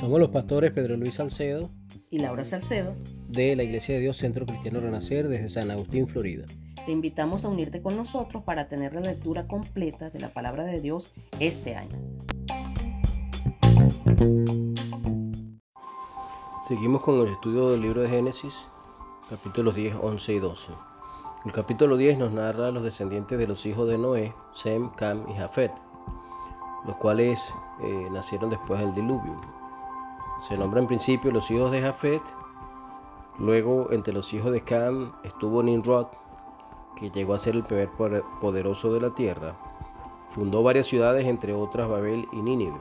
Somos los pastores Pedro Luis Salcedo y Laura Salcedo de la Iglesia de Dios Centro Cristiano Renacer desde San Agustín, Florida. Te invitamos a unirte con nosotros para tener la lectura completa de la palabra de Dios este año. Seguimos con el estudio del libro de Génesis, capítulos 10, 11 y 12. El capítulo 10 nos narra a los descendientes de los hijos de Noé, Sem, Cam y Jafet, los cuales eh, nacieron después del diluvio. Se nombra en principio los hijos de Jafet, luego entre los hijos de Cam estuvo Nimrod, que llegó a ser el primer poderoso de la tierra. Fundó varias ciudades, entre otras Babel y Nínive.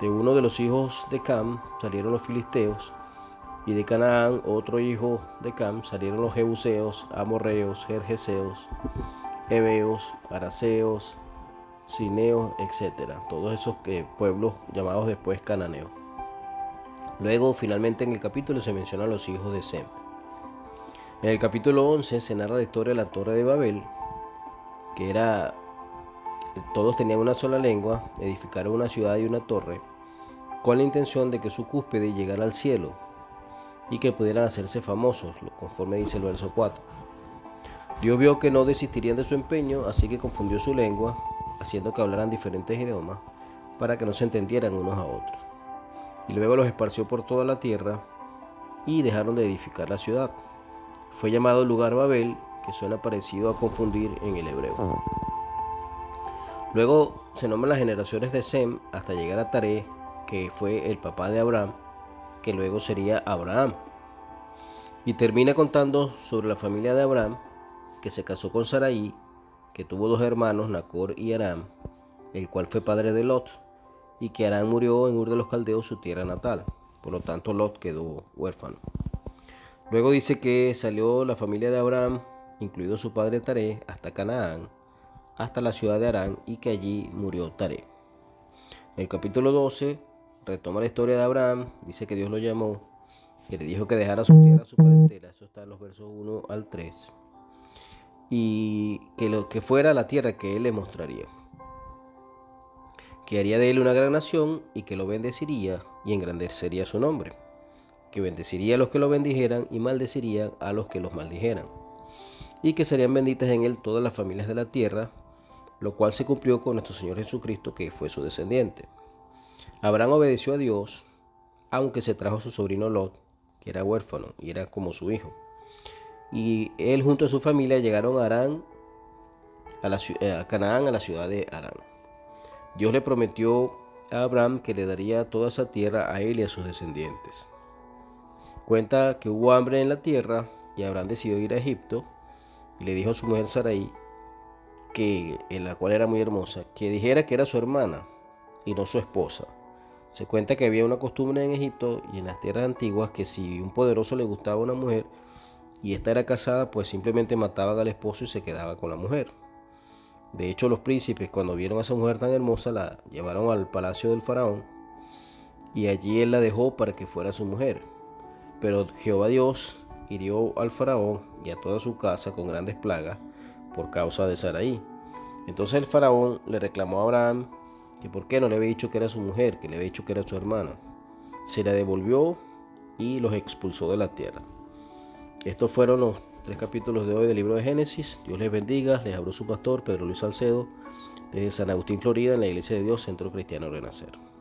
De uno de los hijos de Cam salieron los filisteos, y de Canaán, otro hijo de Cam, salieron los jebuseos, amorreos, jerjeseos, heveos, araceos, cineos, etc. Todos esos eh, pueblos llamados después cananeos. Luego, finalmente, en el capítulo se mencionan los hijos de Sem. En el capítulo 11 se narra la historia de la Torre de Babel, que era, todos tenían una sola lengua, edificaron una ciudad y una torre, con la intención de que su cúspide llegara al cielo, y que pudieran hacerse famosos, conforme dice el verso 4. Dios vio que no desistirían de su empeño, así que confundió su lengua, haciendo que hablaran diferentes idiomas, para que no se entendieran unos a otros. Y luego los esparció por toda la tierra y dejaron de edificar la ciudad. Fue llamado lugar Babel, que suena parecido a confundir en el hebreo. Luego se nombran las generaciones de Sem hasta llegar a Taré, que fue el papá de Abraham, que luego sería Abraham. Y termina contando sobre la familia de Abraham, que se casó con Sarai, que tuvo dos hermanos, Nacor y Aram, el cual fue padre de Lot, y que Aram murió en Ur de los Caldeos, su tierra natal. Por lo tanto, Lot quedó huérfano. Luego dice que salió la familia de Abraham, incluido su padre Taré, hasta Canaán, hasta la ciudad de Arán, y que allí murió Taré. En el capítulo 12 retoma la historia de Abraham, dice que Dios lo llamó, que le dijo que dejara su tierra, su parentela, eso está en los versos 1 al 3, y que lo que fuera la tierra que él le mostraría, que haría de él una gran nación y que lo bendeciría y engrandecería su nombre, que bendeciría a los que lo bendijeran y maldeciría a los que los maldijeran, y que serían benditas en él todas las familias de la tierra, lo cual se cumplió con nuestro Señor Jesucristo, que fue su descendiente. Abraham obedeció a Dios, aunque se trajo a su sobrino Lot, que era huérfano y era como su hijo. Y él junto a su familia llegaron a Arán, eh, a Canaán, a la ciudad de Arán. Dios le prometió a Abraham que le daría toda esa tierra a él y a sus descendientes. Cuenta que hubo hambre en la tierra y Abraham decidió ir a Egipto y le dijo a su mujer Sarai, que, en la cual era muy hermosa, que dijera que era su hermana y no su esposa. Se cuenta que había una costumbre en Egipto y en las tierras antiguas que si un poderoso le gustaba una mujer y ésta era casada, pues simplemente mataban al esposo y se quedaba con la mujer. De hecho, los príncipes cuando vieron a esa mujer tan hermosa la llevaron al palacio del faraón y allí él la dejó para que fuera su mujer. Pero Jehová Dios hirió al faraón y a toda su casa con grandes plagas por causa de Saraí. Entonces el faraón le reclamó a Abraham que por qué no le había dicho que era su mujer, que le había dicho que era su hermana. Se la devolvió y los expulsó de la tierra. Estos fueron los tres capítulos de hoy del libro de Génesis. Dios les bendiga. Les habló su pastor Pedro Luis Salcedo desde San Agustín, Florida, en la Iglesia de Dios, Centro Cristiano Renacer.